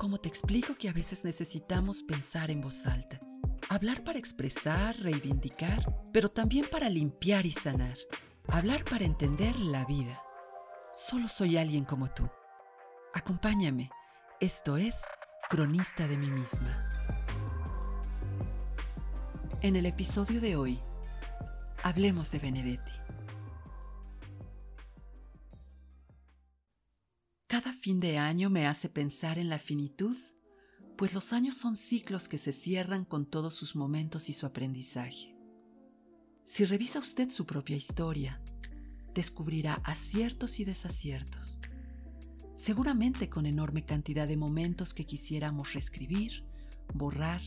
¿Cómo te explico que a veces necesitamos pensar en voz alta? Hablar para expresar, reivindicar, pero también para limpiar y sanar. Hablar para entender la vida. Solo soy alguien como tú. Acompáñame. Esto es Cronista de mí misma. En el episodio de hoy, hablemos de Benedetti. Cada fin de año me hace pensar en la finitud pues los años son ciclos que se cierran con todos sus momentos y su aprendizaje. Si revisa usted su propia historia, descubrirá aciertos y desaciertos, seguramente con enorme cantidad de momentos que quisiéramos reescribir, borrar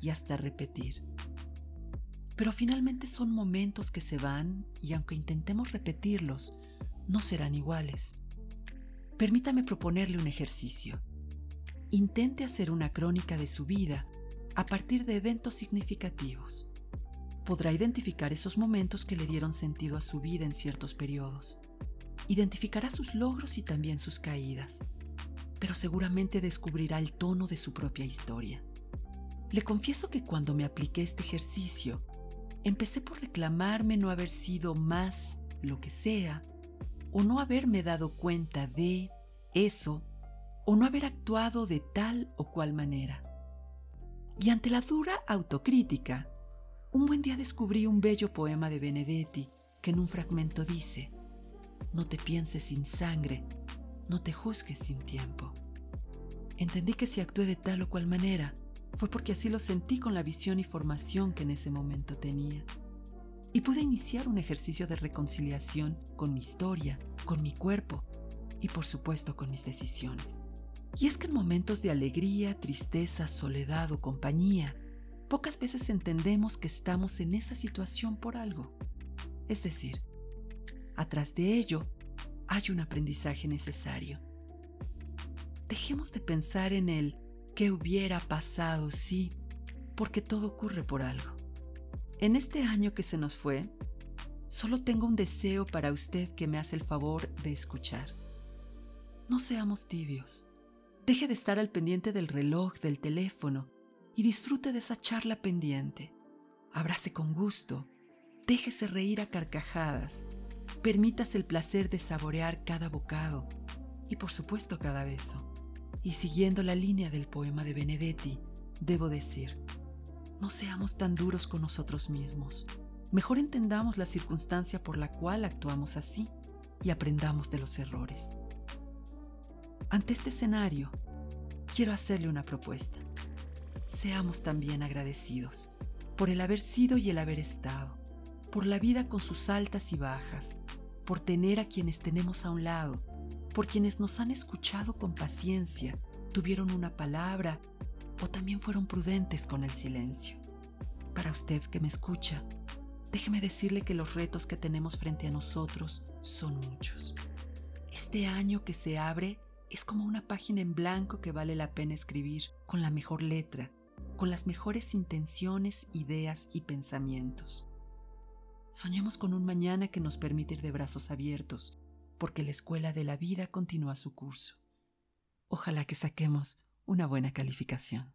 y hasta repetir. Pero finalmente son momentos que se van y aunque intentemos repetirlos, no serán iguales. Permítame proponerle un ejercicio intente hacer una crónica de su vida a partir de eventos significativos. Podrá identificar esos momentos que le dieron sentido a su vida en ciertos periodos. Identificará sus logros y también sus caídas, pero seguramente descubrirá el tono de su propia historia. Le confieso que cuando me apliqué este ejercicio, empecé por reclamarme no haber sido más lo que sea, o no haberme dado cuenta de eso o no haber actuado de tal o cual manera. Y ante la dura autocrítica, un buen día descubrí un bello poema de Benedetti que en un fragmento dice, no te pienses sin sangre, no te juzgues sin tiempo. Entendí que si actué de tal o cual manera, fue porque así lo sentí con la visión y formación que en ese momento tenía. Y pude iniciar un ejercicio de reconciliación con mi historia, con mi cuerpo y por supuesto con mis decisiones. Y es que en momentos de alegría, tristeza, soledad o compañía, pocas veces entendemos que estamos en esa situación por algo. Es decir, atrás de ello hay un aprendizaje necesario. Dejemos de pensar en el qué hubiera pasado si, porque todo ocurre por algo. En este año que se nos fue, solo tengo un deseo para usted que me hace el favor de escuchar. No seamos tibios. Deje de estar al pendiente del reloj, del teléfono y disfrute de esa charla pendiente. Abrace con gusto, déjese reír a carcajadas, permítase el placer de saborear cada bocado y por supuesto cada beso. Y siguiendo la línea del poema de Benedetti, debo decir, no seamos tan duros con nosotros mismos. Mejor entendamos la circunstancia por la cual actuamos así y aprendamos de los errores. Ante este escenario, quiero hacerle una propuesta. Seamos también agradecidos por el haber sido y el haber estado, por la vida con sus altas y bajas, por tener a quienes tenemos a un lado, por quienes nos han escuchado con paciencia, tuvieron una palabra o también fueron prudentes con el silencio. Para usted que me escucha, déjeme decirle que los retos que tenemos frente a nosotros son muchos. Este año que se abre es como una página en blanco que vale la pena escribir con la mejor letra, con las mejores intenciones, ideas y pensamientos. Soñemos con un mañana que nos permite ir de brazos abiertos, porque la escuela de la vida continúa su curso. Ojalá que saquemos una buena calificación.